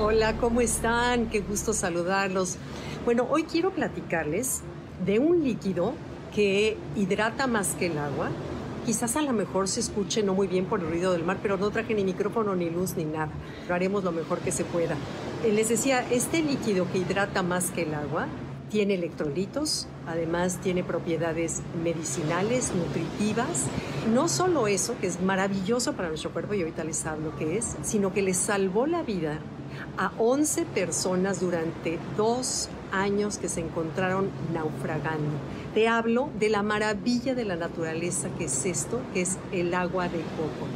Hola, ¿cómo están? Qué gusto saludarlos. Bueno, hoy quiero platicarles de un líquido que hidrata más que el agua. Quizás a lo mejor se escuche no muy bien por el ruido del mar, pero no traje ni micrófono, ni luz, ni nada. Lo haremos lo mejor que se pueda. Eh, les decía, este líquido que hidrata más que el agua tiene electrolitos, además tiene propiedades medicinales, nutritivas. No solo eso, que es maravilloso para nuestro cuerpo, y ahorita les hablo qué es, sino que le salvó la vida a 11 personas durante dos años que se encontraron naufragando. Te hablo de la maravilla de la naturaleza que es esto, que es el agua de coco.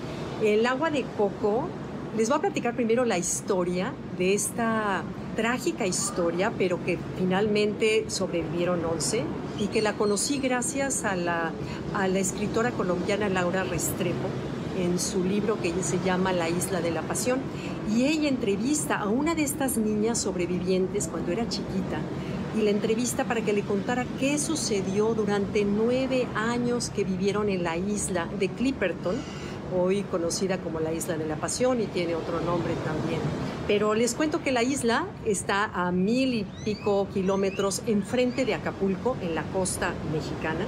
El agua de coco, les voy a platicar primero la historia de esta trágica historia, pero que finalmente sobrevivieron 11 y que la conocí gracias a la, a la escritora colombiana Laura Restrepo en su libro que se llama La isla de la pasión. Y ella entrevista a una de estas niñas sobrevivientes cuando era chiquita y la entrevista para que le contara qué sucedió durante nueve años que vivieron en la isla de Clipperton, hoy conocida como la isla de la pasión y tiene otro nombre también. Pero les cuento que la isla está a mil y pico kilómetros enfrente de Acapulco, en la costa mexicana.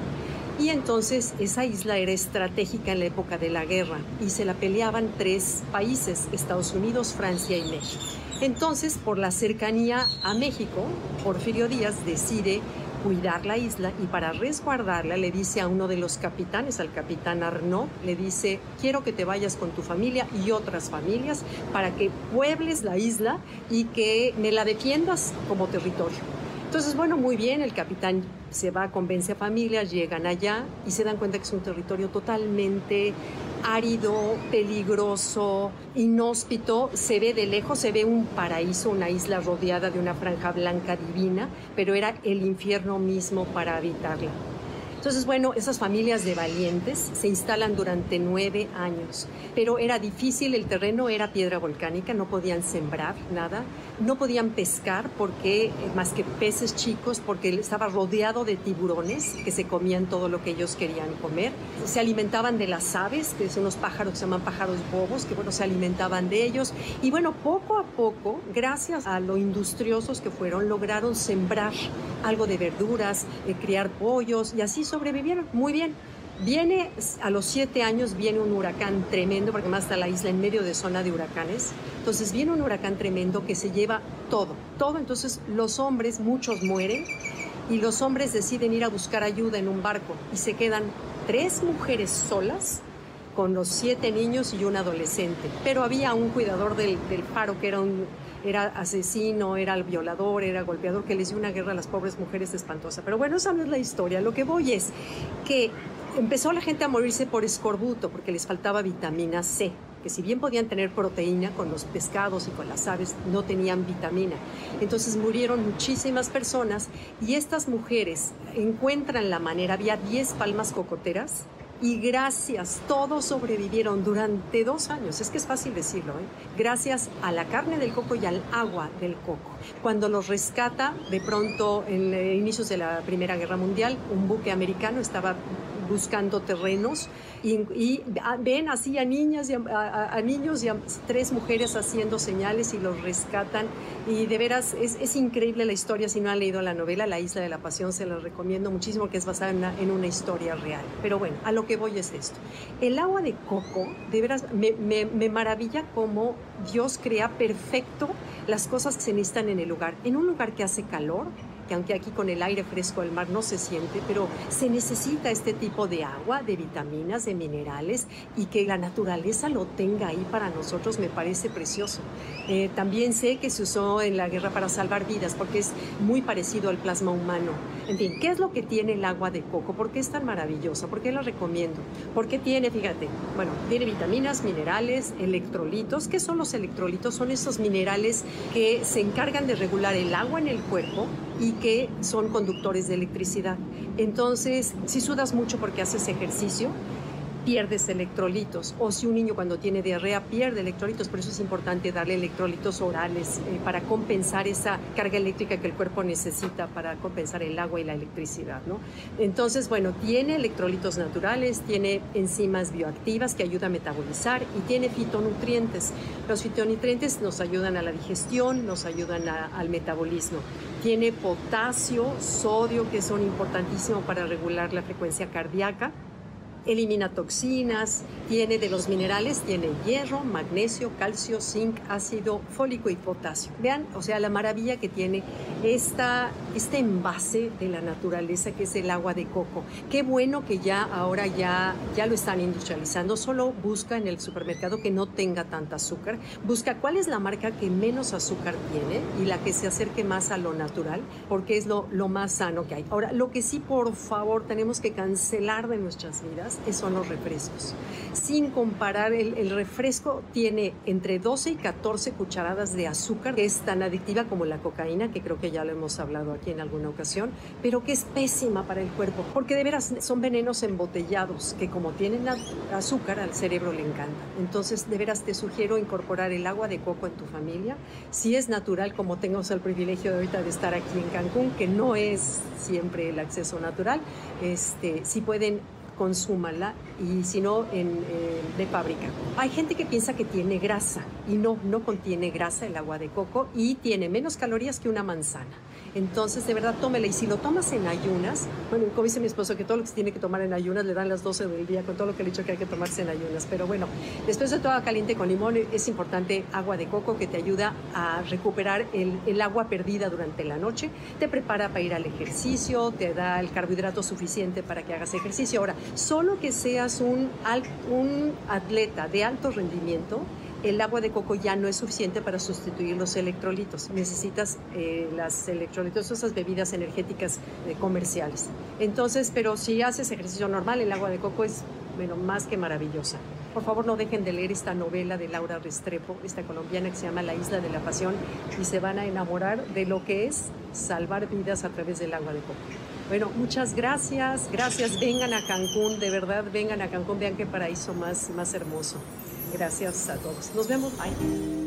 Y entonces esa isla era estratégica en la época de la guerra y se la peleaban tres países, Estados Unidos, Francia y México. Entonces, por la cercanía a México, Porfirio Díaz decide cuidar la isla y para resguardarla le dice a uno de los capitanes, al capitán Arnaud, le dice, quiero que te vayas con tu familia y otras familias para que puebles la isla y que me la defiendas como territorio. Entonces, bueno, muy bien, el capitán se va, convence a familias, llegan allá y se dan cuenta que es un territorio totalmente árido, peligroso, inhóspito. Se ve de lejos, se ve un paraíso, una isla rodeada de una franja blanca divina, pero era el infierno mismo para habitarla. Entonces, bueno, esas familias de valientes se instalan durante nueve años, pero era difícil, el terreno era piedra volcánica, no podían sembrar nada, no podían pescar porque, eh, más que peces chicos, porque estaba rodeado de tiburones que se comían todo lo que ellos querían comer. Se alimentaban de las aves, que son unos pájaros que se llaman pájaros bobos, que bueno, se alimentaban de ellos. Y bueno, poco a poco, gracias a lo industriosos que fueron, lograron sembrar algo de verduras, eh, criar pollos y así sobrevivieron muy bien. Viene a los siete años, viene un huracán tremendo, porque más está la isla en medio de zona de huracanes. Entonces viene un huracán tremendo que se lleva todo, todo. Entonces los hombres, muchos mueren y los hombres deciden ir a buscar ayuda en un barco y se quedan tres mujeres solas con los siete niños y un adolescente. Pero había un cuidador del, del faro que era un era asesino, era violador, era golpeador, que les dio una guerra a las pobres mujeres espantosa. Pero bueno, esa no es la historia. Lo que voy es que empezó la gente a morirse por escorbuto porque les faltaba vitamina C que si bien podían tener proteína con los pescados y con las aves, no tenían vitamina. Entonces murieron muchísimas personas y estas mujeres encuentran la manera, había 10 palmas cocoteras y gracias, todos sobrevivieron durante dos años, es que es fácil decirlo, ¿eh? gracias a la carne del coco y al agua del coco. Cuando los rescata, de pronto en inicios de la Primera Guerra Mundial, un buque americano estaba buscando terrenos y, ven así a niñas y a, niños y a tres mujeres haciendo señales y los rescatan. Y de veras es, increíble la historia. Si no han leído la novela La Isla de la Pasión se la recomiendo muchísimo que es basada en una, historia real. Pero bueno a lo que voy es esto. El agua de coco de veras me, me, me maravilla cómo Dios crea perfecto las cosas que se necesitan en el lugar. En un lugar que hace calor que aunque aquí con el aire fresco del mar no se siente, pero se necesita este tipo de agua, de vitaminas, de minerales y que la naturaleza lo tenga ahí para nosotros me parece precioso. Eh, también sé que se usó en la guerra para salvar vidas porque es muy parecido al plasma humano. En fin, ¿qué es lo que tiene el agua de coco? ¿Por qué es tan maravillosa? ¿Por qué la recomiendo? Porque tiene, fíjate, bueno, tiene vitaminas, minerales, electrolitos. ¿Qué son los electrolitos? Son esos minerales que se encargan de regular el agua en el cuerpo y que son conductores de electricidad. Entonces, si sudas mucho porque haces ejercicio, pierdes electrolitos. O si un niño cuando tiene diarrea pierde electrolitos, por eso es importante darle electrolitos orales eh, para compensar esa carga eléctrica que el cuerpo necesita para compensar el agua y la electricidad. ¿no? Entonces, bueno, tiene electrolitos naturales, tiene enzimas bioactivas que ayudan a metabolizar y tiene fitonutrientes. Los fitonutrientes nos ayudan a la digestión, nos ayudan al metabolismo. Tiene potasio, sodio, que son importantísimos para regular la frecuencia cardíaca elimina toxinas, tiene de los minerales, tiene hierro, magnesio, calcio, zinc, ácido fólico y potasio. Vean, o sea, la maravilla que tiene esta, este envase de la naturaleza que es el agua de coco. Qué bueno que ya ahora ya, ya lo están industrializando. Solo busca en el supermercado que no tenga tanta azúcar. Busca cuál es la marca que menos azúcar tiene y la que se acerque más a lo natural, porque es lo, lo más sano que hay. Ahora, lo que sí, por favor, tenemos que cancelar de nuestras vidas son los refrescos. Sin comparar, el, refresco tiene entre 12 y 14 cucharadas de azúcar, que es tan adictiva como la cocaína, que creo que ya lo hemos hablado aquí en alguna ocasión, pero que es pésima para el cuerpo, porque de veras son venenos embotellados, que como tienen azúcar al cerebro le encanta. Entonces, de veras te sugiero incorporar el agua de coco en tu familia. Si es natural, como tenemos el privilegio de ahorita estar aquí en Cancún, que no es siempre el acceso natural, este, si pueden consúmala y si no en, eh, de fábrica. Hay gente que piensa que tiene grasa y no, no contiene grasa el agua de coco y tiene menos calorías que una manzana. Entonces, de verdad, tómela. Y si lo tomas en ayunas, bueno, como dice mi esposo, que todo lo que se tiene que tomar en ayunas le dan las 12 del día, con todo lo que le he dicho que hay que tomarse en ayunas. Pero bueno, después de todo caliente con limón, es importante agua de coco que te ayuda a recuperar el, agua perdida durante la noche. Te prepara para ir al ejercicio, te da el carbohidrato suficiente para que hagas ejercicio. Ahora, solo que seas un atleta de alto rendimiento, el agua de coco ya no es suficiente para sustituir los electrolitos. Necesitas eh, las electrolitos, esas bebidas energéticas eh, comerciales. Entonces, pero si haces ejercicio normal, el agua de coco es bueno, más que maravillosa. Por favor, no dejen de leer esta novela de Laura Restrepo, esta colombiana que se llama La Isla de la Pasión, y se van a enamorar de lo que es salvar vidas a través del agua de coco. Bueno, muchas gracias, gracias. Vengan a Cancún, de verdad, vengan a Cancún, vean qué paraíso más, más hermoso. Gracias a todos. Nos vemos. Bye.